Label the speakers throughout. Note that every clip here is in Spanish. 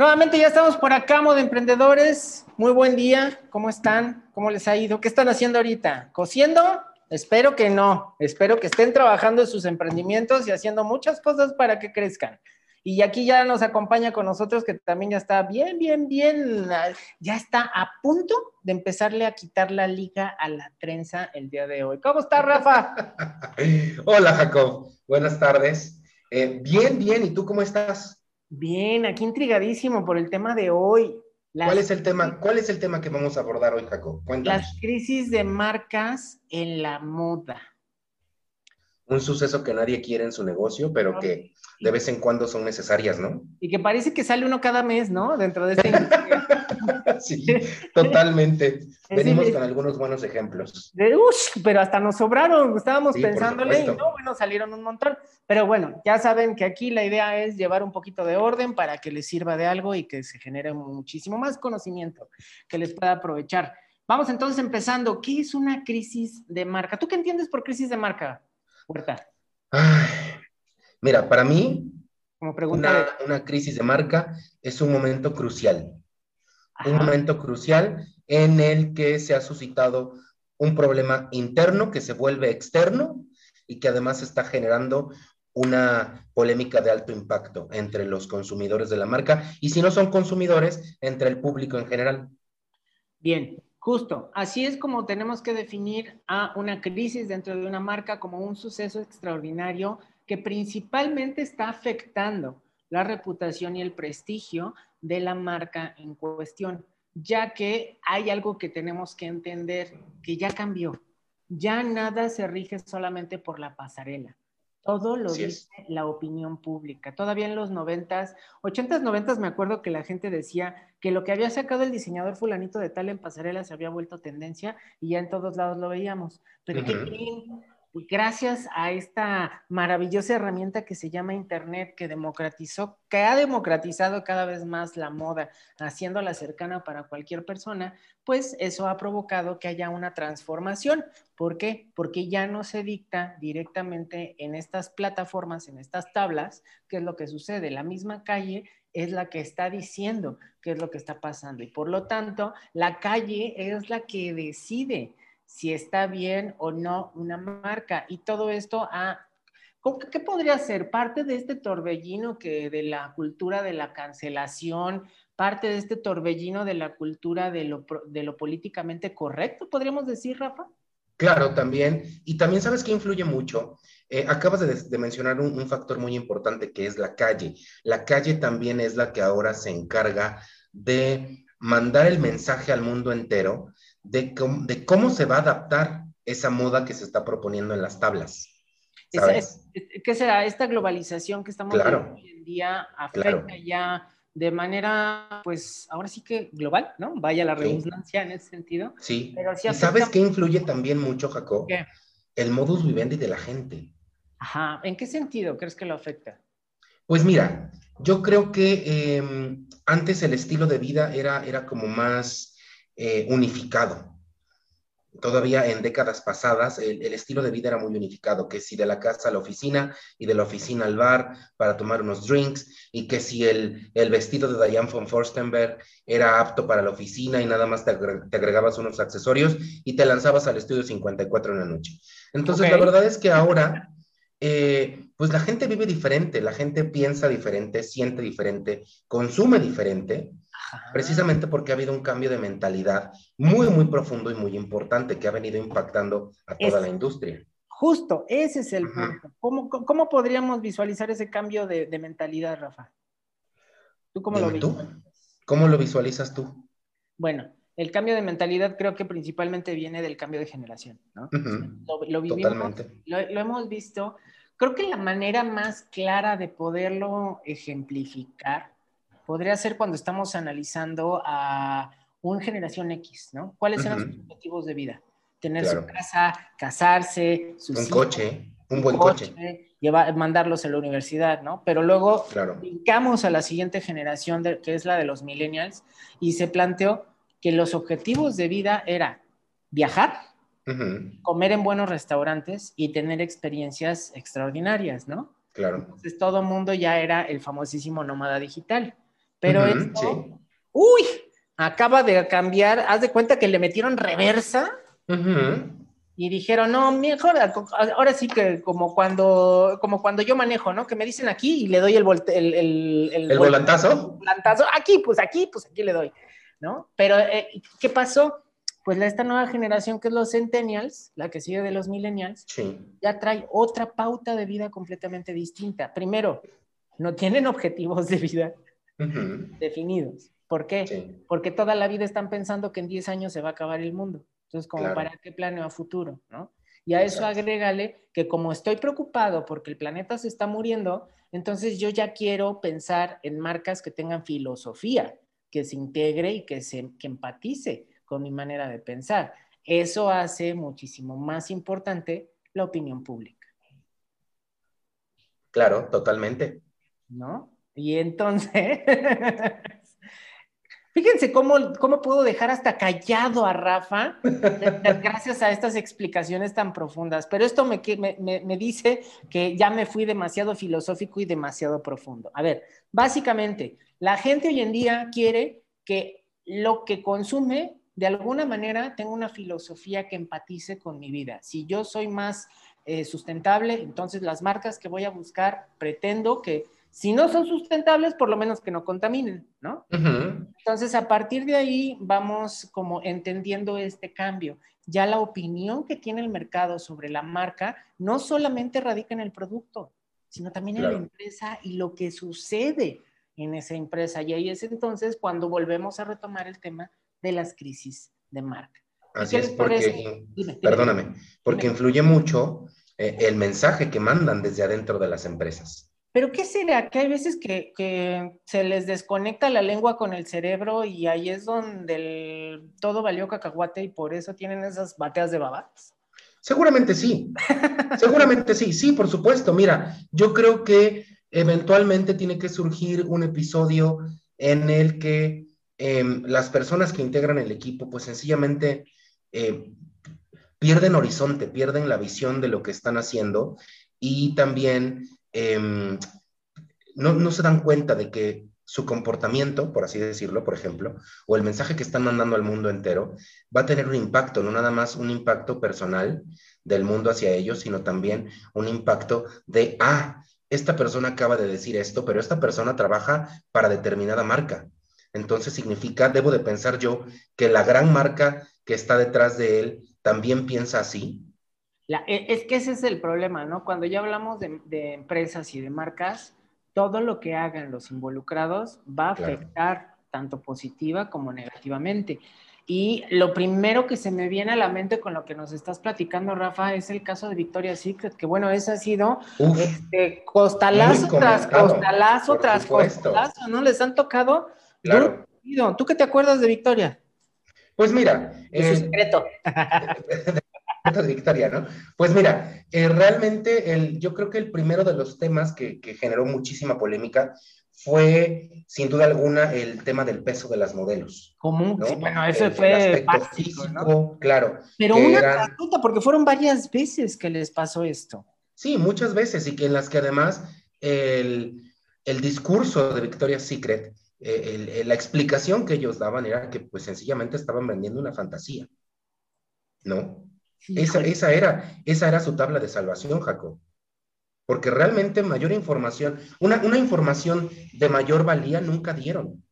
Speaker 1: Nuevamente ya estamos por acá, de emprendedores. Muy buen día. ¿Cómo están? ¿Cómo les ha ido? ¿Qué están haciendo ahorita? ¿Cociendo? Espero que no. Espero que estén trabajando en sus emprendimientos y haciendo muchas cosas para que crezcan. Y aquí ya nos acompaña con nosotros, que también ya está bien, bien, bien, ya está a punto de empezarle a quitar la liga a la trenza el día de hoy. ¿Cómo está, Rafa?
Speaker 2: Hola, Jacob. Buenas tardes. Eh, bien, bien. ¿Y tú cómo estás?
Speaker 1: Bien, aquí intrigadísimo por el tema de hoy.
Speaker 2: ¿Cuál es el tema? ¿Cuál es el tema que vamos a abordar hoy, Jacob?
Speaker 1: Cuéntanos. Las crisis de marcas en la moda.
Speaker 2: Un suceso que nadie quiere en su negocio, pero que de vez en cuando son necesarias, ¿no?
Speaker 1: Y que parece que sale uno cada mes, ¿no? Dentro de este...
Speaker 2: sí, totalmente. Venimos con algunos buenos ejemplos.
Speaker 1: De, pero hasta nos sobraron, estábamos pensándole y no, bueno, salieron un montón. Pero bueno, ya saben que aquí la idea es llevar un poquito de orden para que les sirva de algo y que se genere muchísimo más conocimiento que les pueda aprovechar. Vamos entonces empezando. ¿Qué es una crisis de marca? ¿Tú qué entiendes por crisis de marca, Huerta?
Speaker 2: Mira, para mí, Como pregunta una, crisis de marca es un momento crucial. Un momento crucial en el que se ha suscitado un problema interno que se vuelve externo y que además está generando una polémica de alto impacto entre los consumidores de la marca y si no son consumidores, entre el público en general.
Speaker 1: Bien, justo. Así es como tenemos que definir a una crisis dentro de una marca como un suceso extraordinario que principalmente está afectando la reputación y el prestigio de la marca en cuestión, ya que hay algo que tenemos que entender que ya cambió. Ya nada se rige solamente por la pasarela. Todo lo dice la opinión pública. Todavía en los noventas, ochentas, noventas, me acuerdo que la gente decía que lo que había sacado el diseñador fulanito de tal en pasarela se había vuelto tendencia y ya en todos lados lo veíamos. Pero ¿qué creen? Gracias a esta maravillosa herramienta que se llama Internet, que democratizó, que ha democratizado cada vez más la moda, haciéndola cercana para cualquier persona, pues eso ha provocado que haya una transformación. ¿Por qué? Porque ya no se dicta directamente en estas plataformas, en estas tablas, qué es lo que sucede. La misma calle es la que está diciendo qué es lo que está pasando y por lo tanto la calle es la que decide si está bien o no una marca. Y todo esto, ah, ¿qué podría ser? Parte de este torbellino que de la cultura de la cancelación, parte de este torbellino de la cultura de lo, de lo políticamente correcto, podríamos decir, Rafa.
Speaker 2: Claro, también. Y también sabes que influye mucho. Eh, acabas de, mencionar un, factor muy importante que es la calle. La calle también es la que ahora se encarga de mandar el mensaje al mundo entero de, cómo se va a adaptar esa moda que se está proponiendo en las tablas.
Speaker 1: ¿Qué será? Esta globalización que estamos viendo hoy en día afecta ya de manera, pues, ahora sí que global, ¿no? Vaya la redundancia en ese sentido.
Speaker 2: Sí. Pero ¿Y sabes qué influye también mucho, Jacob? El modus vivendi de la gente.
Speaker 1: Ajá. ¿En qué sentido crees que lo afecta?
Speaker 2: Pues mira, yo creo que em, antes el estilo de vida era, era como más eh, unificado. Todavía en décadas pasadas el, estilo de vida era muy unificado, que si de la casa a la oficina y de la oficina al bar para tomar unos drinks, y que si el, vestido de Diane von Forstenberg era apto para la oficina y nada más te, agregabas unos accesorios y te lanzabas al estudio 54 en la noche. Entonces, la verdad es que ahora, eh, pues la gente vive diferente, la gente piensa diferente, siente diferente, consume diferente precisamente porque ha habido un cambio de mentalidad muy, muy profundo y muy importante que ha venido impactando a toda la industria.
Speaker 1: Justo, ese es el punto. ¿Cómo, podríamos visualizar ese cambio de, mentalidad, Rafa?
Speaker 2: ¿Tú cómo lo visualizas? ¿Cómo lo visualizas tú?
Speaker 1: Bueno, el cambio de mentalidad creo que principalmente viene del cambio de generación, ¿no? lo, vivimos, lo, lo, hemos visto. Creo que la manera más clara de poderlo ejemplificar podría ser cuando estamos analizando a un generación X, ¿no? ¿Cuáles son sus objetivos de vida? Tener su casa, casarse,
Speaker 2: su un coche, un buen coche,
Speaker 1: Llevar, mandarlos a la universidad, ¿no? Pero luego claro. a la siguiente generación, que es la de los millennials, y se planteó que los objetivos de vida era viajar, comer en buenos restaurantes y tener experiencias extraordinarias, ¿no?
Speaker 2: Claro.
Speaker 1: Entonces todo mundo ya era el famosísimo nómada digital. Pero esto, uy, acaba de cambiar, haz de cuenta que le metieron reversa y dijeron, no, mejor, ahora sí que como cuando, como cuando yo manejo, ¿no? Que me dicen aquí y le doy el, el,
Speaker 2: el, el, volantazo.
Speaker 1: volantazo, aquí, pues aquí, pues aquí le doy, ¿no? Pero, eh, ¿qué pasó? Pues esta nueva generación que es los centennials, la que sigue de los millennials, ya trae otra pauta de vida completamente distinta. Primero, no tienen objetivos de vida definidos. ¿Por qué? Porque toda la vida están pensando que en 10 años se va a acabar el mundo. Entonces, como para qué planeo a futuro, ¿no? Y a eso agrégale que como estoy preocupado porque el planeta se está muriendo, entonces yo ya quiero pensar en marcas que tengan filosofía, que se integre y que se que empatice con mi manera de pensar. Eso hace muchísimo más importante la opinión pública.
Speaker 2: Claro, totalmente.
Speaker 1: ¿No? Y entonces, Fíjense cómo, cómo puedo dejar hasta callado a Rafa gracias a estas explicaciones tan profundas. Pero esto me, me, me, dice que ya me fui demasiado filosófico y demasiado profundo. A ver, básicamente, la gente hoy en día quiere que lo que consume de alguna manera tenga una filosofía que empatice con mi vida. Si yo soy más eh, sustentable, entonces las marcas que voy a buscar pretendo que si no son sustentables, por lo menos que no contaminen, ¿no? Entonces, a partir de ahí vamos como entendiendo este cambio. Ya la opinión que tiene el mercado sobre la marca no solamente radica en el producto, sino también en la empresa y lo que sucede en esa empresa. Y ahí es entonces cuando volvemos a retomar el tema de las crisis de marca.
Speaker 2: Así es, porque, perdóname, porque influye mucho eh, el mensaje que mandan desde adentro de las empresas.
Speaker 1: Pero ¿qué será? Que hay veces que, se les desconecta la lengua con el cerebro y ahí es donde todo valió cacahuate y por eso tienen esas bateas de babas.
Speaker 2: Seguramente sí, seguramente sí, sí, por supuesto. Mira, yo creo que eventualmente tiene que surgir un episodio en el que em, las personas que integran el equipo, pues sencillamente eh, pierden horizonte, pierden la visión de lo que están haciendo y también Em, no, no se dan cuenta de que su comportamiento, por así decirlo, por ejemplo, o el mensaje que están mandando al mundo entero, va a tener un impacto, no nada más un impacto personal del mundo hacia ellos, sino también un impacto de, ah, esta persona acaba de decir esto, pero esta persona trabaja para determinada marca. Entonces significa, debo de pensar yo, que la gran marca que está detrás de él también piensa así,
Speaker 1: e, es que ese es el problema, ¿no? Cuando ya hablamos de, empresas y de marcas, todo lo que hagan los involucrados va a afectar tanto positiva como negativamente. Y lo primero que se me viene a la mente con lo que nos estás platicando, Rafa, es el caso de Victoria's Secret, que bueno, ese ha sido este, costalazo tras costalazo tras costalazo, ¿no? Les han tocado. Claro. ¿Tú qué te acuerdas de Victoria?
Speaker 2: Pues mira.
Speaker 1: Es su secreto.
Speaker 2: de Victoria, ¿no? Pues mira, eh, realmente el, yo creo que el primero de los temas que, generó muchísima polémica fue, sin duda alguna, el tema del peso de las modelos.
Speaker 1: ¿Cómo? bueno, ese fue básico, ¿no?
Speaker 2: Claro.
Speaker 1: Pero una pregunta, porque fueron varias veces que les pasó esto.
Speaker 2: Sí, muchas veces, y que en las que además el, discurso de Victoria's Secret, eh, la explicación que ellos daban era que pues sencillamente estaban vendiendo una fantasía, ¿no? Esa, era, esa era su tabla de salvación, Jacob. Porque realmente mayor información, una, una información de mayor valía nunca dieron.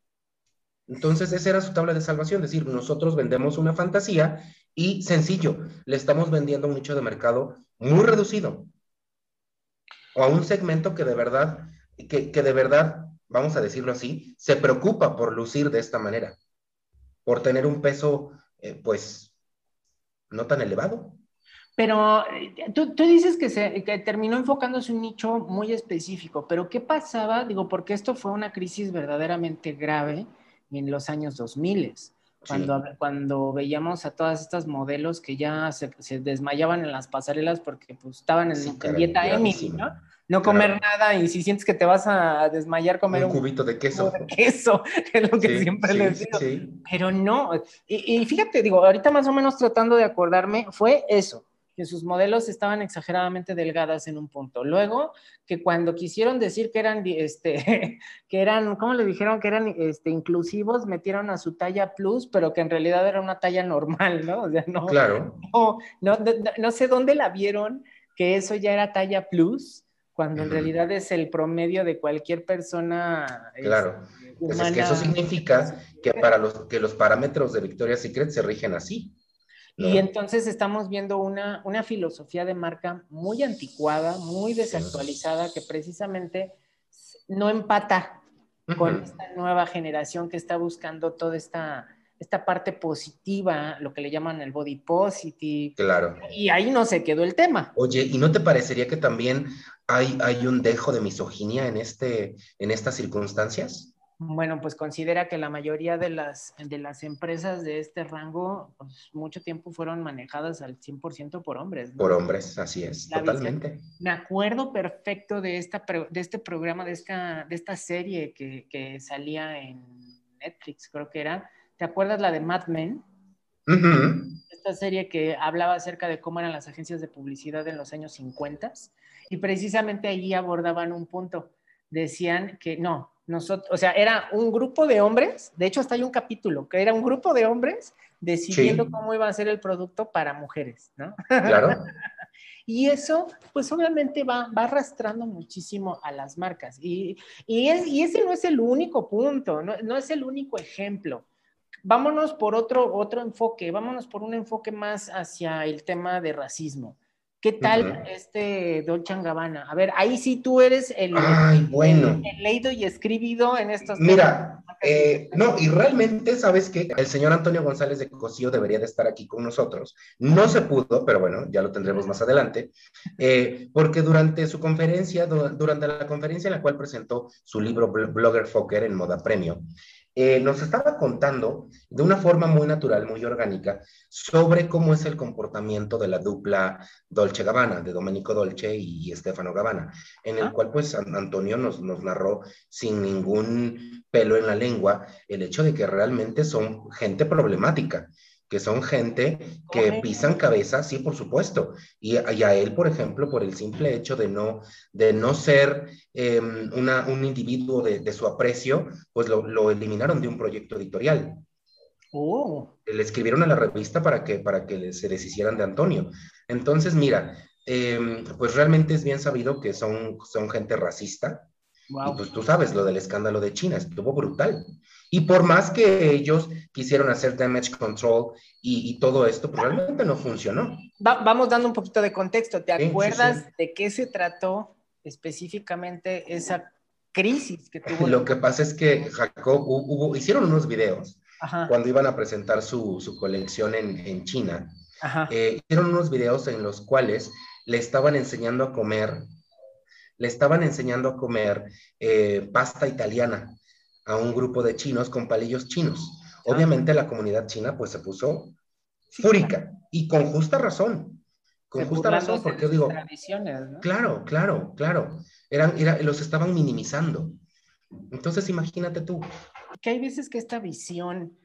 Speaker 2: Entonces, esa era su tabla de salvación, es decir, nosotros vendemos una fantasía y sencillo, le estamos vendiendo un nicho de mercado muy reducido o a un segmento que de verdad, que, de verdad, vamos a decirlo así, se preocupa por lucir de esta manera, por tener un peso, eh, pues, no tan elevado.
Speaker 1: Pero eh, tú, dices que, se, que terminó enfocándose un nicho muy específico, pero ¿qué pasaba? Digo, porque esto fue una crisis verdaderamente grave en los años 2000, cuando, cuando veíamos a todas estas modelos que ya se, desmayaban en las pasarelas porque pues, estaban en, dieta Emily, ¿no? No comer nada y si sientes que te vas a desmayar, comer
Speaker 2: un, cubito de queso.
Speaker 1: De queso, es lo que siempre les digo. Pero no, y, fíjate, digo, ahorita más o menos tratando de acordarme, fue eso. que sus modelos estaban exageradamente delgadas en un punto. Luego, que cuando quisieron decir que eran, este, que eran, ¿cómo le dijeron? Que eran este, inclusivos, metieron a su talla plus, pero que en realidad era una talla normal, ¿no? O sea, no,
Speaker 2: claro.
Speaker 1: no, no, no sé dónde la vieron, que eso ya era talla plus cuando en realidad es el promedio de cualquier persona.
Speaker 2: Claro. Humana. Es que eso significa que para los que los parámetros de Victoria's Secret se rigen así.
Speaker 1: Y entonces estamos viendo una, una filosofía de marca muy anticuada, muy desactualizada, que precisamente no empata con esta nueva generación que está buscando toda esta, esta parte positiva, lo que le llaman el body positive.
Speaker 2: Claro.
Speaker 1: Y ahí no se quedó el tema.
Speaker 2: Oye, ¿y no te parecería que también hay, hay un dejo de misoginia en, este, en estas circunstancias?
Speaker 1: Bueno, pues considera que la mayoría de las, de las empresas de este rango, pues mucho tiempo fueron manejadas al 100% por hombres.
Speaker 2: Por hombres, así es, totalmente.
Speaker 1: me acuerdo perfecto de, esta, de este programa, de esta, de esta serie que, que salía en Netflix, creo que era. ¿Te acuerdas la de Mad Men? Esta serie que hablaba acerca de cómo eran las agencias de publicidad en los años 50 y precisamente allí abordaban un punto. Decían que no, nosotros, o sea, era un grupo de hombres, de hecho hasta hay un capítulo, que era un grupo de hombres decidiendo cómo iba a ser el producto para mujeres, ¿no?
Speaker 2: Claro.
Speaker 1: y eso, pues obviamente va, va arrastrando muchísimo a las marcas. Y, y, es, y ese no es el único punto, no, no, es el único ejemplo. Vámonos por otro, otro enfoque, vámonos por un enfoque más hacia el tema de racismo. ¿Qué tal este Dolce Gabbana? A ver, ahí sí tú eres el,
Speaker 2: Ay, bueno.
Speaker 1: leído y escribido en estos
Speaker 2: Mira, eh, no, y realmente, ¿sabes que El señor Antonio González de Cosío debería de estar aquí con nosotros. No se pudo, pero bueno, ya lo tendremos más adelante, eh, porque durante su conferencia, durante la conferencia en la cual presentó su libro Blogger Fokker en Moda Premio, eh, nos estaba contando de una forma muy natural, muy orgánica, sobre cómo es el comportamiento de la dupla Dolce Gabbana, de Domenico Dolce y Stefano Gabbana, en el ah. cual pues Antonio nos, nos narró sin ningún pelo en la lengua el hecho de que realmente son gente problemática que son gente que pisan cabeza, sí, por supuesto. Y, a él, por ejemplo, por el simple hecho de no, de no ser em, una, un individuo de, su aprecio, pues lo, eliminaron de un proyecto editorial.
Speaker 1: Oh.
Speaker 2: Le escribieron a la revista para que, para que se deshicieran de Antonio. Entonces, mira, em, pues realmente es bien sabido que son, son gente racista. Y pues tú sabes, lo del escándalo de China estuvo brutal. Y por más que ellos quisieron hacer damage control y, todo esto, pues realmente no funcionó.
Speaker 1: vamos dando un poquito de contexto. ¿Te acuerdas de qué se trató específicamente esa crisis que tuvo?
Speaker 2: Lo que pasa es que Jacob hubo, hicieron unos videos cuando iban a presentar su, su colección en, en China. Eh, hicieron unos videos en los cuales le estaban enseñando a comer, le estaban enseñando a comer eh, pasta italiana a un grupo de chinos con palillos chinos. Ah. Obviamente la comunidad china pues se puso fúrica y con justa razón. Con justa razón, porque yo digo, claro, claro, claro, eran, los estaban minimizando. Entonces imagínate tú.
Speaker 1: Que hay veces que esta visión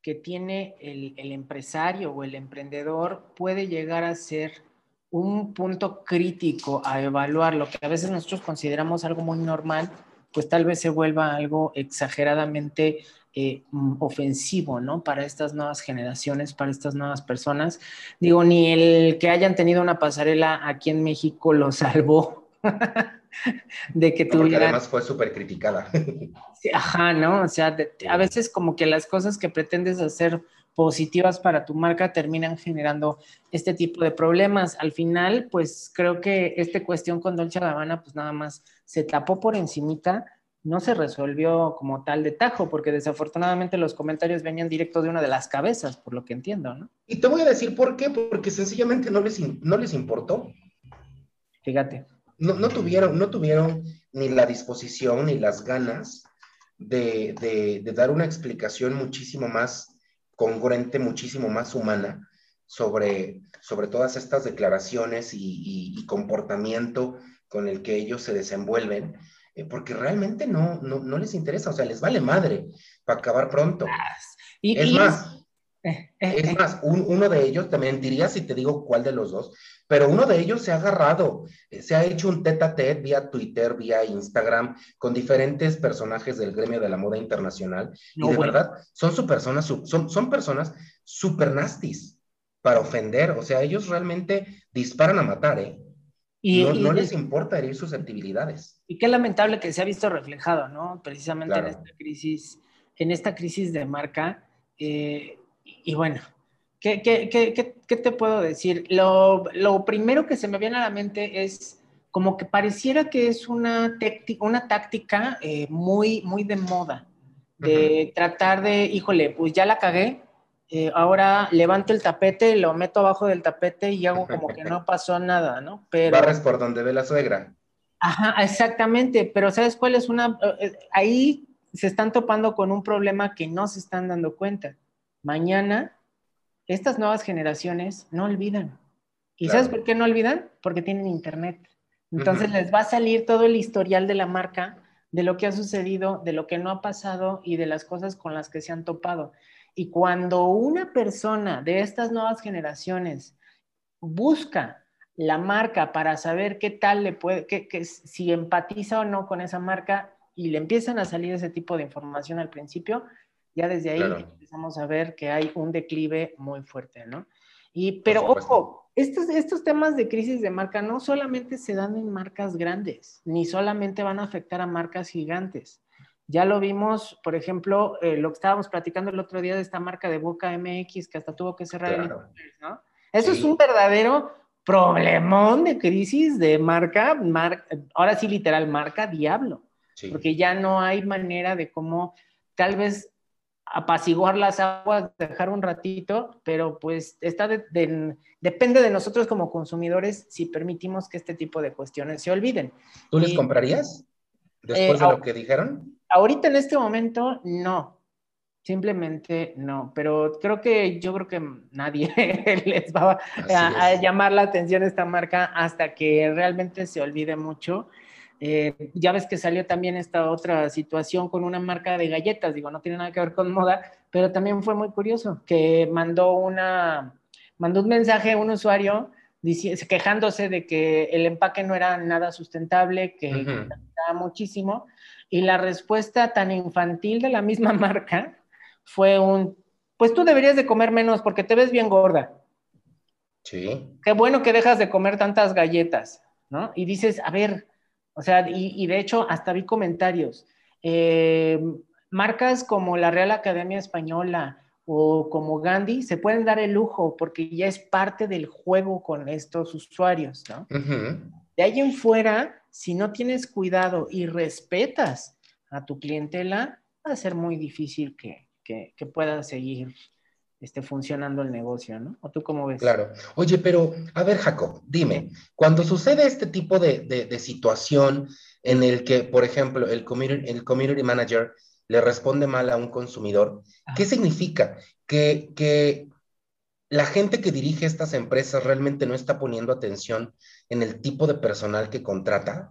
Speaker 1: que tiene el, el empresario o el emprendedor puede llegar a ser un punto crítico a evaluar lo que a veces nosotros consideramos algo muy normal pues tal vez se vuelva algo exageradamente eh, mm, ofensivo, ¿no? Para estas nuevas generaciones, para estas nuevas personas. Digo, ni el que hayan tenido una pasarela aquí en México lo salvó de que tuvieran...
Speaker 2: además fue súper criticada.
Speaker 1: Ajá, ¿no? O sea, a veces como que las cosas que pretendes hacer positivas para tu marca terminan generando este tipo de problemas. Al final, pues creo que esta cuestión con Dolce Gabbana, pues nada más se tapó por encimita, no se resolvió como tal de tajo, porque desafortunadamente los comentarios venían directo de una de las cabezas, por lo que entiendo, ¿no?
Speaker 2: Y te voy a decir por qué, porque sencillamente no les, no les importó.
Speaker 1: Fíjate.
Speaker 2: No, no, tuvieron, no tuvieron ni la disposición ni las ganas de, de dar una explicación muchísimo más congruente, muchísimo más humana sobre, sobre todas estas declaraciones y, comportamiento con el que ellos se desenvuelven, eh, porque realmente no, no, les interesa, o sea, les vale madre para acabar pronto.
Speaker 1: Y, es más.
Speaker 2: Es más, uno de ellos, te mentiría si te digo cuál de los dos, pero uno de ellos se ha agarrado, eh, se ha hecho un tete a tete vía Twitter, vía Instagram, con diferentes personajes del gremio de la moda internacional. y de verdad, son, su personas, son, son personas super nasties para ofender. O sea, ellos realmente disparan a matar, ¿eh? Y, no, les importa herir susceptibilidades.
Speaker 1: Y qué lamentable que se ha visto reflejado, ¿no? Precisamente en esta crisis, en esta crisis de marca. Eh, y bueno, ¿qué, qué, qué, qué, te puedo decir? Lo, lo, primero que se me viene a la mente es como que pareciera que es una, una táctica eh, muy, muy de moda, de tratar de, híjole, pues ya la cagué, eh, ahora levanto el tapete, lo meto abajo del tapete y hago como que no pasó nada, ¿no?
Speaker 2: Pero... Barres por donde ve la suegra.
Speaker 1: Ajá, exactamente, pero ¿sabes cuál es una? Eh, ahí se están topando con un problema que no se están dando cuenta mañana estas nuevas generaciones no olvidan. ¿Y sabes por qué no olvidan? Porque tienen internet. Entonces les va a salir todo el historial de la marca, de lo que ha sucedido, de lo que no ha pasado y de las cosas con las que se han topado. Y cuando una persona de estas nuevas generaciones busca la marca para saber qué tal le puede, que, si empatiza o no con esa marca y le empiezan a salir ese tipo de información al principio, ya desde ahí empezamos a ver que hay un declive muy fuerte, ¿no? Y, pero ojo, estos, estos temas de crisis de marca no solamente se dan en marcas grandes, ni solamente van a afectar a marcas gigantes. Ya lo vimos, por ejemplo, eh, lo que estábamos platicando el otro día de esta marca de Boca MX que hasta tuvo que cerrar el ¿no? Eso es un verdadero problemón de crisis de marca, ahora sí literal, marca diablo, porque ya no hay manera de cómo tal vez apaciguar las aguas, dejar un ratito, pero pues está depende de nosotros como consumidores si permitimos que este tipo de cuestiones se olviden.
Speaker 2: ¿Tú les comprarías después de eh, lo que dijeron?
Speaker 1: Ahorita en este momento no, simplemente no, pero creo que yo creo que nadie les va a, a, llamar la atención esta marca hasta que realmente se olvide mucho. Eh, ya ves que salió también esta otra situación con una marca de galletas, digo, no tiene nada que ver con moda, pero también fue muy curioso, que mandó una, mandó un mensaje a un usuario quejándose de que el empaque no era nada sustentable, que uh muchísimo, y la respuesta tan infantil de la misma marca fue un, pues tú deberías de comer menos porque te ves bien gorda.
Speaker 2: Sí.
Speaker 1: Qué bueno que dejas de comer tantas galletas, ¿no? Y dices, a ver, o sea, y, de hecho hasta vi comentarios. Eh, marcas como la Real Academia Española o como Gandhi se pueden dar el lujo porque ya es parte del juego con estos usuarios, ¿no? De ahí en fuera, si no tienes cuidado y respetas a tu clientela, va a ser muy difícil que, que, seguir esté funcionando el negocio, ¿no? ¿O tú cómo ves?
Speaker 2: Claro. Oye, pero a ver, Jacob, dime, cuando sucede este tipo de, de, situación en el que, por ejemplo, el community, el community manager le responde mal a un consumidor, ¿qué significa? Que, que la gente que dirige estas empresas realmente no está poniendo atención en el tipo de personal que contrata.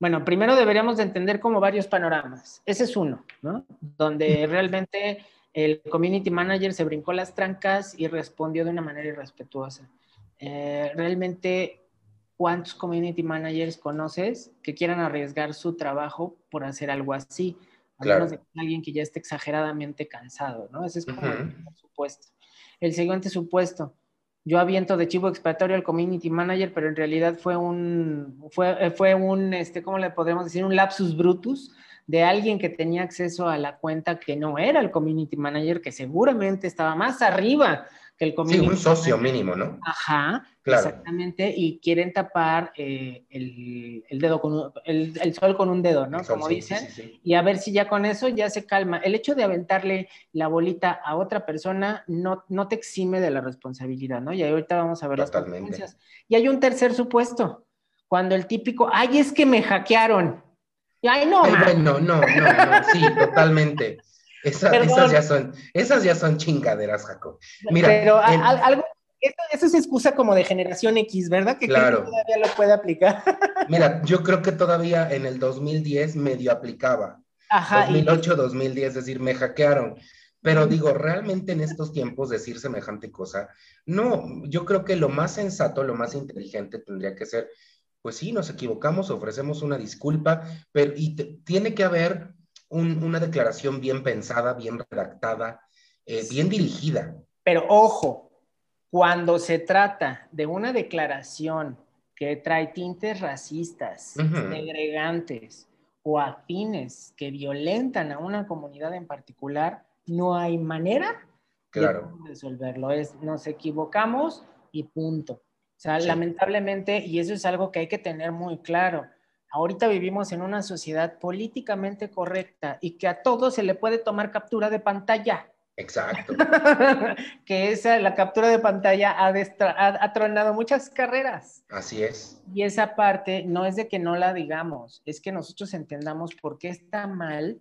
Speaker 1: Bueno, primero deberíamos de entender como varios panoramas. Ese es uno, ¿no? Donde realmente el community manager se brincó las trancas y respondió de una manera irrespetuosa. Eh, realmente, ¿cuántos community managers conoces que quieran arriesgar su trabajo por hacer algo así? A menos de alguien que ya esté exageradamente cansado, ¿no? Ese es como el supuesto. El siguiente supuesto, yo aviento de chivo expiatorio al community manager, pero en realidad fue un, fue, fue un, este, ¿cómo le podemos decir? Un lapsus brutus de alguien que tenía acceso a la cuenta que no era el community manager, que seguramente estaba más arriba que el community
Speaker 2: Sí, un socio mínimo, ¿no?
Speaker 1: Ajá, exactamente, y quieren tapar eh, el, dedo con el, sol con un dedo, ¿no? Como dicen, y a ver si ya con eso ya se calma. El hecho de aventarle la bolita a otra persona no, no te exime de la responsabilidad, ¿no? Y ahorita vamos a ver las consecuencias. Y hay un tercer supuesto, cuando el típico, ay, es que me hackearon. Ay, no.
Speaker 2: no, no, no, sí, totalmente. Esas, ya son, esas ya son chingaderas, Jacob.
Speaker 1: Mira, pero algo, eso, es excusa como de generación X, ¿verdad? Que claro. todavía lo puede aplicar.
Speaker 2: Mira, yo creo que todavía en el 2010 medio aplicaba. Ajá. 2008, 2010, es decir, me hackearon. Pero digo, realmente en estos tiempos decir semejante cosa, no, yo creo que lo más sensato, lo más inteligente tendría que ser, pues sí, nos equivocamos, ofrecemos una disculpa, pero y tiene que haber una declaración bien pensada, bien redactada, eh, bien dirigida.
Speaker 1: Pero ojo, cuando se trata de una declaración que trae tintes racistas, segregantes o afines que violentan a una comunidad en particular, no hay manera
Speaker 2: de
Speaker 1: resolverlo. Es nos equivocamos y punto. O sea, lamentablemente, y eso es algo que hay que tener muy claro, ahorita vivimos en una sociedad políticamente correcta y que a todos se le puede tomar captura de pantalla.
Speaker 2: Exacto.
Speaker 1: que esa, la captura de pantalla ha, ha, tronado muchas carreras.
Speaker 2: Así es.
Speaker 1: Y esa parte no es de que no la digamos, es que nosotros entendamos por qué está mal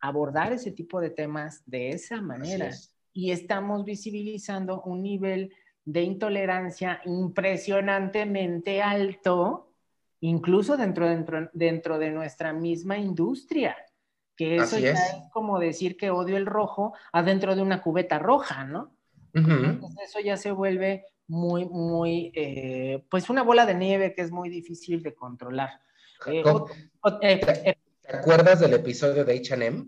Speaker 1: abordar ese tipo de temas de esa manera. Y estamos visibilizando un nivel de intolerancia impresionantemente alto, incluso dentro, dentro, dentro de nuestra misma industria que eso ya es. como decir que odio el rojo adentro de una cubeta roja, ¿no? Entonces eso ya se vuelve muy, muy, eh, pues una bola de nieve que es muy difícil de controlar.
Speaker 2: Eh, eh, ¿Te, acuerdas del episodio de H&M?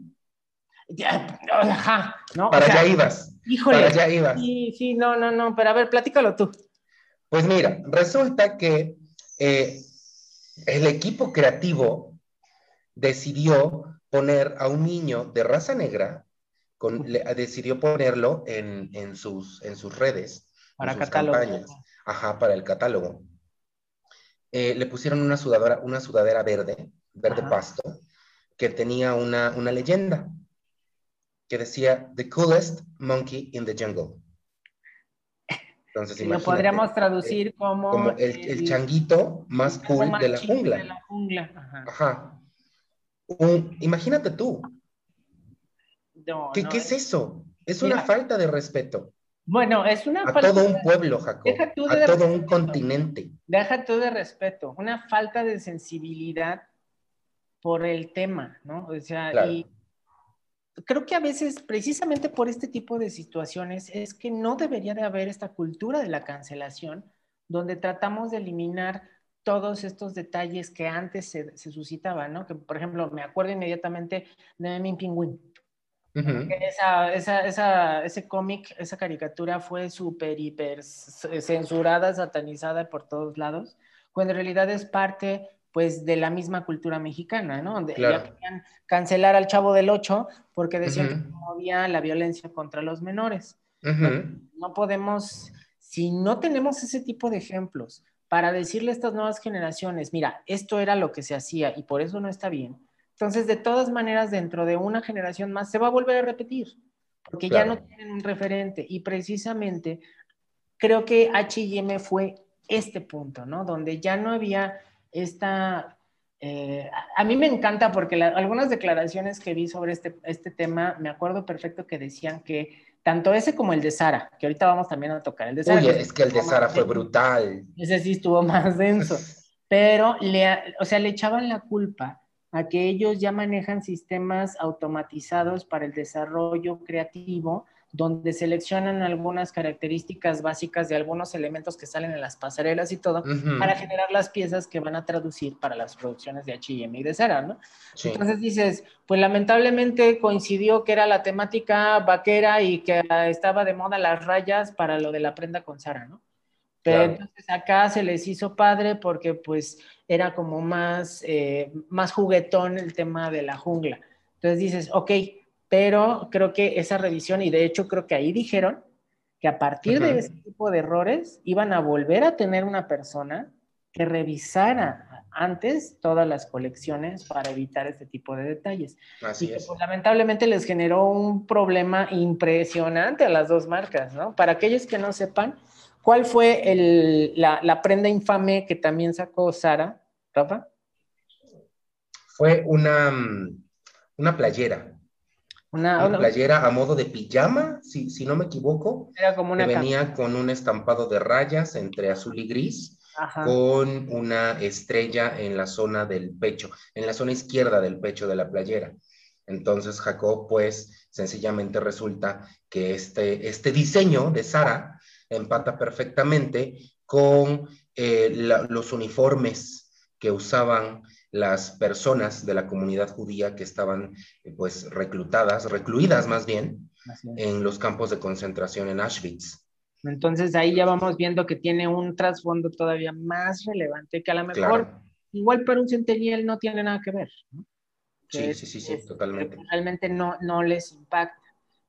Speaker 1: Ajá, ¿no?
Speaker 2: Para allá ibas.
Speaker 1: Híjole.
Speaker 2: Para allá ibas.
Speaker 1: Sí, sí, no, no, no, pero a ver, platícalo tú.
Speaker 2: Pues mira, resulta que el equipo creativo decidió poner a un niño de raza negra, con, decidió ponerlo en, en, sus, en sus redes,
Speaker 1: para
Speaker 2: en
Speaker 1: sus campañas.
Speaker 2: Ajá, para el catálogo. Eh, le pusieron una sudadera, una sudadera verde, verde pasto, que tenía una, una leyenda que decía The coolest monkey in the jungle.
Speaker 1: Entonces, lo podríamos traducir como,
Speaker 2: como el, el, changuito más cool de la jungla.
Speaker 1: De la jungla. Ajá.
Speaker 2: Ajá imagínate tú. ¿Qué, es eso? Es una falta de respeto.
Speaker 1: Bueno, es una
Speaker 2: a todo un pueblo, Jacob. a todo un continente.
Speaker 1: Deja tú de respeto, una falta de sensibilidad por el tema, ¿no? O sea, y creo que a veces, precisamente por este tipo de situaciones, es que no debería de haber esta cultura de la cancelación, donde tratamos de eliminar todos estos detalles que antes se, suscitaban, ¿no? Que, por ejemplo, me acuerdo inmediatamente de Memín Pingüín. esa, esa, ese cómic, esa caricatura fue súper, hiper censurada, satanizada por todos lados, cuando en realidad es parte pues de la misma cultura mexicana, ¿no? Donde ya querían cancelar al Chavo del Ocho porque decían que promovía la violencia contra los menores. no podemos, si no tenemos ese tipo de ejemplos, para decirle a estas nuevas generaciones, mira, esto era lo que se hacía y por eso no está bien. Entonces, de todas maneras, dentro de una generación más se va a volver a repetir, porque ya no tienen un referente. Y precisamente creo que HM fue este punto, ¿no? Donde ya no había esta... Eh, a mí me encanta porque algunas declaraciones que vi sobre este, este tema, me acuerdo perfecto que decían que tanto ese como el de Sara, que ahorita vamos también a tocar. El de Sara,
Speaker 2: Oye, es que el de Sara fue brutal.
Speaker 1: Ese sí estuvo más denso. Pero, le, o sea, le echaban la culpa a que ellos ya manejan sistemas automatizados para el desarrollo creativo donde seleccionan algunas características básicas de algunos elementos que salen en las pasarelas y todo, para generar las piezas que van a traducir para las producciones de H&M y de Zara, ¿no? Entonces dices, pues lamentablemente coincidió que era la temática vaquera y que estaba de moda las rayas para lo de la prenda con Zara, ¿no? Pero entonces acá se les hizo padre porque pues era como más, eh, más juguetón el tema de la jungla. Entonces dices, ok, pero creo que esa revisión, y de hecho creo que ahí dijeron que a partir de ese tipo de errores iban a volver a tener una persona que revisara antes todas las colecciones para evitar este tipo de detalles.
Speaker 2: Así
Speaker 1: es. Pues, lamentablemente les generó un problema impresionante a las dos marcas, ¿no? Para aquellos que no sepan, ¿cuál fue el, la, la, prenda infame que también sacó Sara, Rafa?
Speaker 2: Fue una, mm, una playera. Una, playera a modo de pijama, si, si no me equivoco.
Speaker 1: Era como una
Speaker 2: que venía con un estampado de rayas entre azul y gris, con una estrella en la zona del pecho, en la zona izquierda del pecho de la playera. Entonces, Jacob, pues, sencillamente resulta que este, este diseño de Sara empata perfectamente con eh, los uniformes que usaban las personas de la comunidad judía que estaban eh, pues reclutadas, recluidas más bien, en los campos de concentración en Auschwitz.
Speaker 1: Entonces ahí ya vamos viendo que tiene un trasfondo todavía más relevante que a lo mejor igual para un centenial no tiene nada que ver.
Speaker 2: sí, sí, sí, sí, totalmente.
Speaker 1: Realmente no, no les impacta,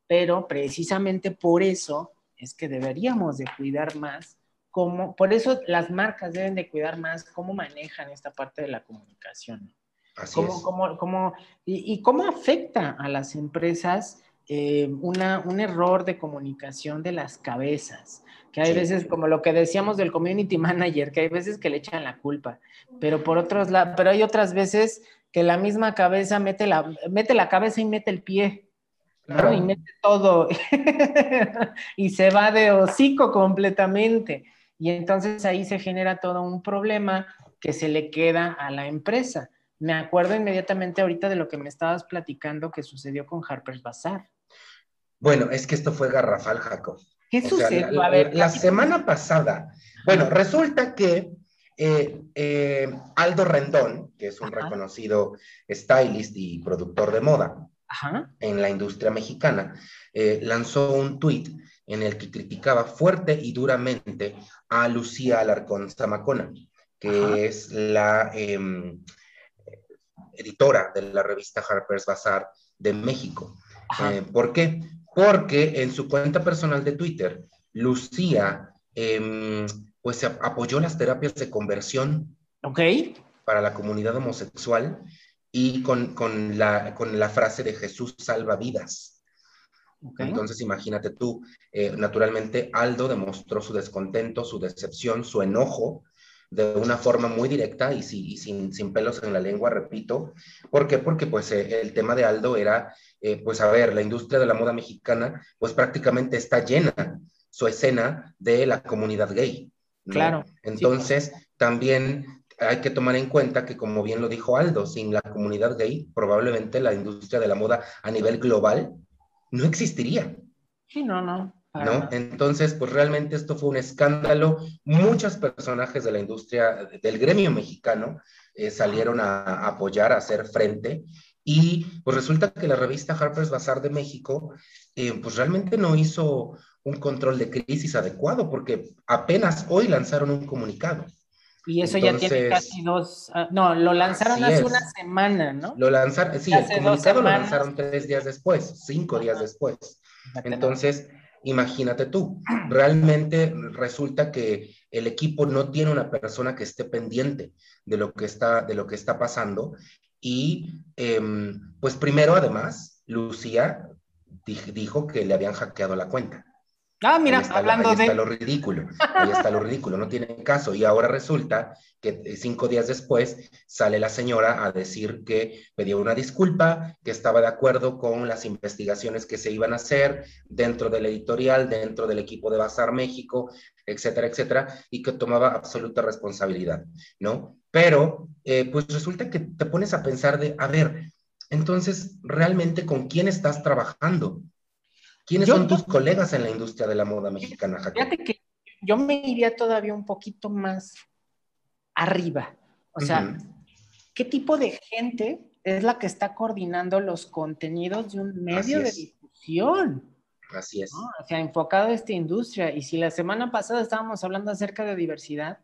Speaker 1: pero precisamente por eso es que deberíamos de cuidar más cómo, por eso las marcas deben de cuidar más cómo manejan esta parte de la comunicación. Así cómo, Cómo, cómo, y, cómo afecta a las empresas eh, una, un error de comunicación de las cabezas, que hay veces, como lo que decíamos del community manager, que hay veces que le echan la culpa, pero por otros lados, pero hay otras veces que la misma cabeza mete la, mete la cabeza y mete el pie. Y mete todo y se va de hocico completamente. Y entonces ahí se genera todo un problema que se le queda a la empresa. Me acuerdo inmediatamente ahorita de lo que me estabas platicando que sucedió con Harper's Bazaar.
Speaker 2: Bueno, es que esto fue garrafal, Jacob.
Speaker 1: ¿Qué sucedió?
Speaker 2: la, a ver, la semana pasada, bueno, resulta que eh, eh, Aldo Rendón, que es un reconocido stylist y productor de moda en la industria mexicana, eh, lanzó un tuit en el que criticaba fuerte y duramente a Lucía Alarcón Zamacona, que es la em, editora de la revista Harper's Bazaar de México. ¿Por qué? porque en su cuenta personal de Twitter, Lucía, em, pues apoyó las terapias de conversión para la comunidad homosexual y con, la, con la frase de Jesús salva vidas. Entonces, imagínate tú, eh, naturalmente Aldo demostró su descontento, su decepción, su enojo de una forma muy directa y, sin, sin, pelos en la lengua, repito. ¿Por qué? Porque pues eh, el tema de Aldo era, eh, pues a ver, la industria de la moda mexicana pues prácticamente está llena su escena de la comunidad gay.
Speaker 1: Claro.
Speaker 2: Entonces, también hay que tomar en cuenta que, como bien lo dijo Aldo, sin la comunidad gay, probablemente la industria de la moda a nivel global no existiría.
Speaker 1: Sí, no, no.
Speaker 2: ¿no? Entonces, pues realmente esto fue un escándalo. Muchos personajes de la industria, del gremio mexicano, eh, salieron a, apoyar, a hacer frente. Y pues resulta que la revista Harper's Bazaar de México, eh, pues realmente no hizo un control de crisis adecuado, porque apenas hoy lanzaron un comunicado.
Speaker 1: Y eso ya tiene casi dos, ah, no, lo lanzaron hace una semana, ¿no?
Speaker 2: Lo lanzaron, sí, el comunicado lo lanzaron tres días después, cinco días después. Entonces, imagínate tú, realmente resulta que el equipo no tiene una persona que esté pendiente de lo que está, de lo que está pasando. Y em, pues primero, además, Lucía dijo que le habían hackeado la cuenta.
Speaker 1: Ah, mira, hablando
Speaker 2: de... está lo ridículo, ahí está lo ridículo, no tiene caso. Y ahora resulta que eh, cinco días después sale la señora a decir que pidió una disculpa, que estaba de acuerdo con las investigaciones que se iban a hacer dentro del editorial, dentro del equipo de Bazar México, etcétera, etcétera, y que tomaba absoluta responsabilidad, ¿no? Pero, eh, pues resulta que te pones a pensar de, a ver, entonces, ¿realmente con quién estás trabajando? ¿Quiénes son tus colegas en la industria de la moda mexicana, Jacob?
Speaker 1: Fíjate que yo me iría todavía un poquito más arriba. O sea, ¿qué tipo de gente es la que está coordinando los contenidos de un medio de difusión?
Speaker 2: Así es.
Speaker 1: O sea, enfocado a esta industria. Y si la semana pasada estábamos hablando acerca de diversidad.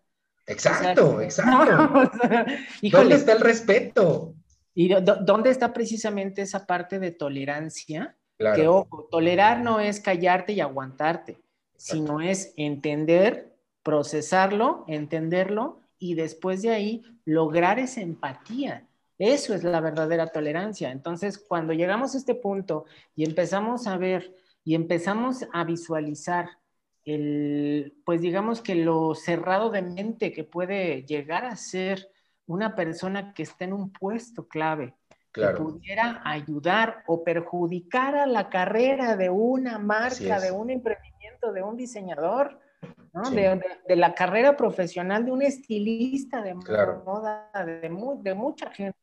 Speaker 2: Exacto, exacto. ¿Dónde está el respeto?
Speaker 1: ¿Y dónde está precisamente esa parte de tolerancia? Que ojo, tolerar no es callarte y aguantarte, sino es entender, procesarlo, entenderlo y después de ahí lograr esa empatía. Eso es la verdadera tolerancia. Entonces, cuando llegamos a este punto y empezamos a ver y empezamos a visualizar el, pues digamos que lo cerrado de mente que puede llegar a ser una persona que está en un puesto clave, que pudiera ayudar o perjudicar a la carrera de una marca, de un emprendimiento, de un diseñador, ¿no? de, la carrera profesional de un estilista de moda, de, de, mucha gente.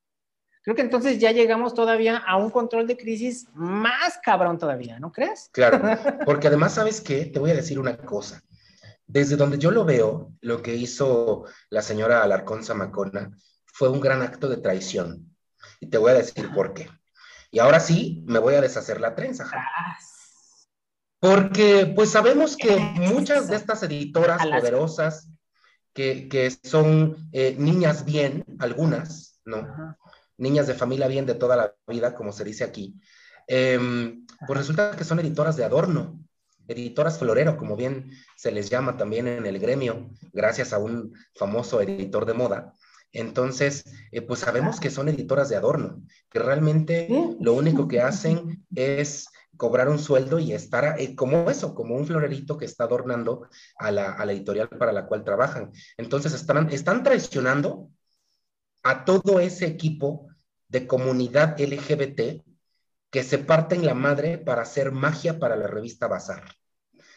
Speaker 1: creo que entonces ya llegamos todavía a un control de crisis más cabrón todavía, ¿no crees?
Speaker 2: Claro, porque además, ¿sabes qué? Te voy a decir una cosa. Desde donde yo lo veo, lo que hizo la señora Alarcón Zamacona fue un gran acto de traición. Y te voy a decir por qué. Y ahora sí, me voy a deshacer la trenza. Porque pues sabemos que muchas de estas editoras poderosas, que, que son eh, niñas bien, algunas, ¿no? Niñas de familia bien de toda la vida, como se dice aquí, em, pues resulta que son editoras de adorno, editoras florero, como bien se les llama también en el gremio, gracias a un famoso editor de moda. Entonces, eh, pues sabemos que son editoras de adorno, que realmente lo único que hacen es cobrar un sueldo y estar eh, como eso, como un florerito que está adornando a la, editorial para la cual trabajan. Entonces, están, están traicionando a todo ese equipo de comunidad LGBT que se parten la madre para hacer magia para la revista Bazar.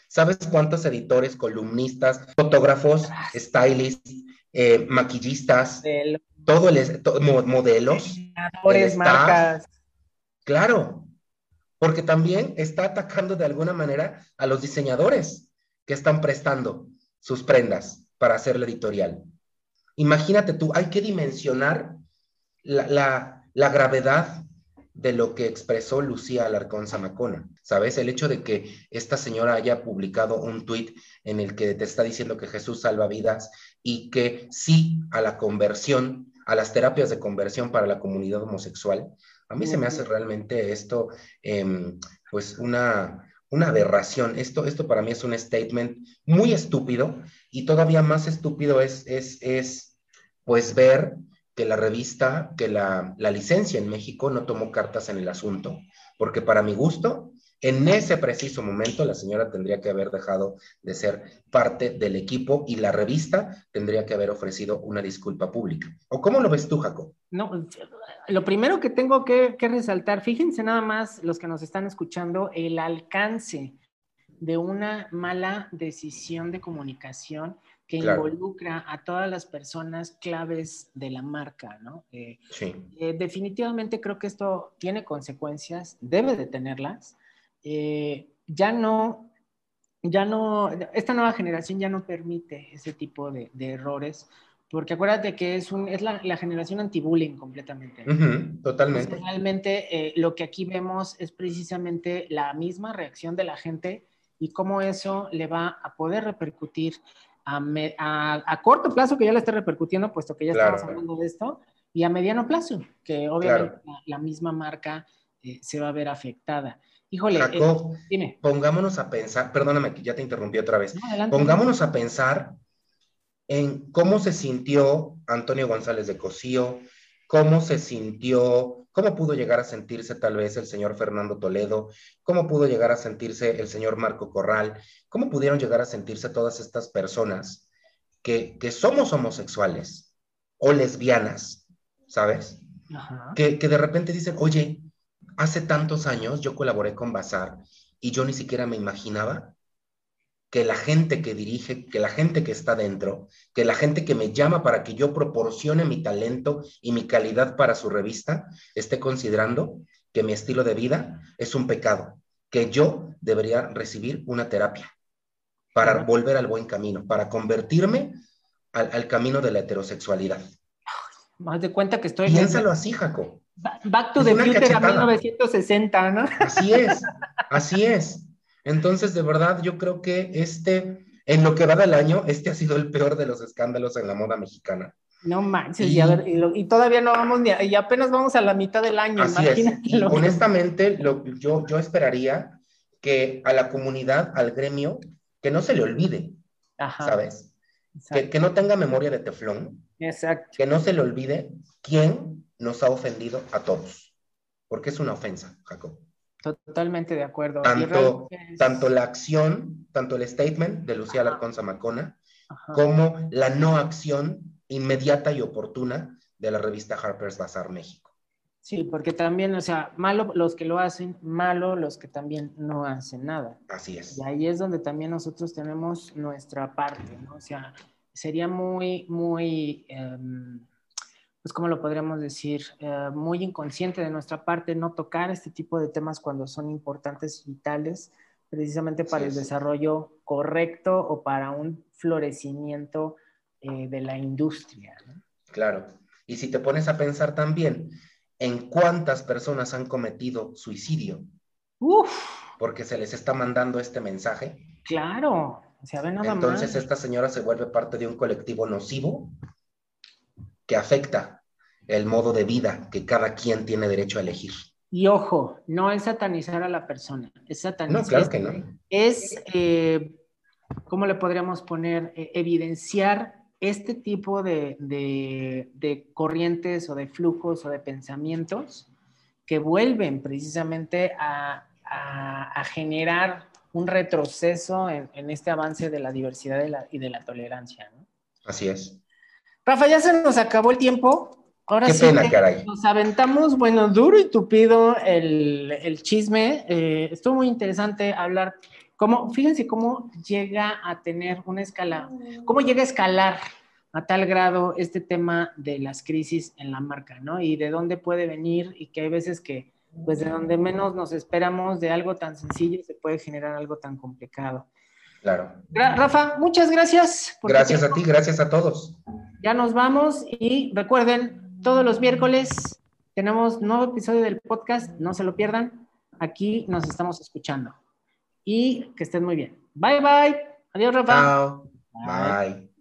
Speaker 2: ¿Sabes cuántos editores, columnistas, fotógrafos, stylists, eh, maquillistas, todo el, modelos,
Speaker 1: marcas.
Speaker 2: Claro, porque también está atacando de alguna manera a los diseñadores que están prestando sus prendas para hacer la editorial. Imagínate tú, hay que dimensionar la, la gravedad de lo que expresó Lucía Alarcón Zamacona. ¿Sabes? El hecho de que esta señora haya publicado un tuit en el que te está diciendo que Jesús salva vidas y que sí a la conversión, a las terapias de conversión para la comunidad homosexual, a mí se me hace realmente esto, em, pues, una, una aberración. Esto, esto para mí es un statement muy estúpido y todavía más estúpido es, es, es pues, ver que la revista, que la, licencia en México no tomó cartas en el asunto, porque para mi gusto, en ese preciso momento la señora tendría que haber dejado de ser parte del equipo y la revista tendría que haber ofrecido una disculpa pública. ¿O cómo lo ves tú, Jaco?
Speaker 1: No, lo primero que tengo que, que resaltar, fíjense nada más los que nos están escuchando, el alcance de una mala decisión de comunicación que involucra a todas las personas claves de la marca, ¿no? Eh, sí. Eh, definitivamente creo que esto tiene consecuencias, debe de tenerlas. Eh, ya no, ya no, esta nueva generación ya no permite ese tipo de, errores, porque acuérdate que es, un, es la, generación anti-bullying completamente.
Speaker 2: totalmente.
Speaker 1: realmente lo que aquí vemos es precisamente la misma reacción de la gente y cómo eso le va a poder repercutir a, corto plazo que ya le esté repercutiendo, puesto que ya estamos hablando de esto, y a mediano plazo, que obviamente la, misma marca eh, se va a ver afectada. Híjole,
Speaker 2: Jacob, eh, dime. pongámonos a pensar, perdóname que ya te interrumpí otra vez, pongámonos a pensar en cómo se sintió Antonio González de Cosío, cómo se sintió, cómo pudo llegar a sentirse tal vez el señor Fernando Toledo, cómo pudo llegar a sentirse el señor Marco Corral, cómo pudieron llegar a sentirse todas estas personas que, somos homosexuales o lesbianas, ¿sabes? Que, que de repente dicen, oye, hace tantos años yo colaboré con Bazar y yo ni siquiera me imaginaba que la gente que dirige, que la gente que está dentro, que la gente que me llama para que yo proporcione mi talento y mi calidad para su revista, esté considerando que mi estilo de vida es un pecado, que yo debería recibir una terapia para volver al buen camino, para convertirme al, camino de la heterosexualidad.
Speaker 1: Más de cuenta que estoy...
Speaker 2: Piénsalo así, Jaco.
Speaker 1: Back to the Future a 1960, ¿no?
Speaker 2: Así es, así es. Entonces, de verdad, yo creo que este, en lo que va del año, este ha sido el peor de los escándalos en la moda mexicana.
Speaker 1: No manches, y, y, todavía no vamos ni, y apenas vamos a la mitad del año.
Speaker 2: Así es. Honestamente, lo, yo, yo esperaría que a la comunidad, al gremio, que no se le olvide, ¿sabes? Que, que, no tenga memoria de teflón.
Speaker 1: Exacto.
Speaker 2: Que no se le olvide quién nos ha ofendido a todos, porque es una ofensa, Jacob.
Speaker 1: Totalmente de acuerdo.
Speaker 2: Tanto, tanto la acción, tanto el statement de Lucía Alarcón Zamacona, como la no acción inmediata y oportuna de la revista Harper's Bazaar México.
Speaker 1: Sí, porque también, o sea, malo los que lo hacen, malo los que también no hacen nada.
Speaker 2: Así es.
Speaker 1: Y ahí es donde también nosotros tenemos nuestra parte, ¿no? O sea, sería muy, muy... Em, pues, ¿cómo lo podríamos decir? Eh, muy inconsciente de nuestra parte no tocar este tipo de temas cuando son importantes y vitales, precisamente para el desarrollo correcto o para un florecimiento eh, de la industria.
Speaker 2: Claro. Y si te pones a pensar también en cuántas personas han cometido suicidio,
Speaker 1: Uf.
Speaker 2: porque se les está mandando este mensaje.
Speaker 1: Claro, se ve nada
Speaker 2: Entonces esta señora se vuelve parte de un colectivo nocivo que afecta el modo de vida que cada quien tiene derecho a elegir.
Speaker 1: Y ojo, no es satanizar a la persona, es satanizar.
Speaker 2: No, claro que no.
Speaker 1: Es, eh, ¿cómo le podríamos poner? Eh, evidenciar este tipo de, de, corrientes o de flujos o de pensamientos que vuelven precisamente a, a, generar un retroceso en, en, este avance de la diversidad y de la tolerancia. ¿no?
Speaker 2: Así es.
Speaker 1: Rafa, ya se nos acabó el tiempo. Ahora
Speaker 2: Qué
Speaker 1: sí
Speaker 2: pena, caray.
Speaker 1: nos aventamos, bueno, duro y tupido el, el chisme. Eh, estuvo muy interesante hablar, cómo, fíjense cómo llega a tener una escala, cómo llega a escalar a tal grado este tema de las crisis en la marca, ¿no? Y de dónde puede venir y que hay veces que, pues de donde menos nos esperamos de algo tan sencillo se puede generar algo tan complicado.
Speaker 2: Claro.
Speaker 1: Rafa, muchas gracias.
Speaker 2: Gracias a ti, gracias a todos.
Speaker 1: Ya nos vamos y recuerden, todos los miércoles tenemos nuevo episodio del podcast, no se lo pierdan. Aquí nos estamos escuchando. Y que estén muy bien. Bye bye. Adiós, Rafa.
Speaker 2: Chao. bye.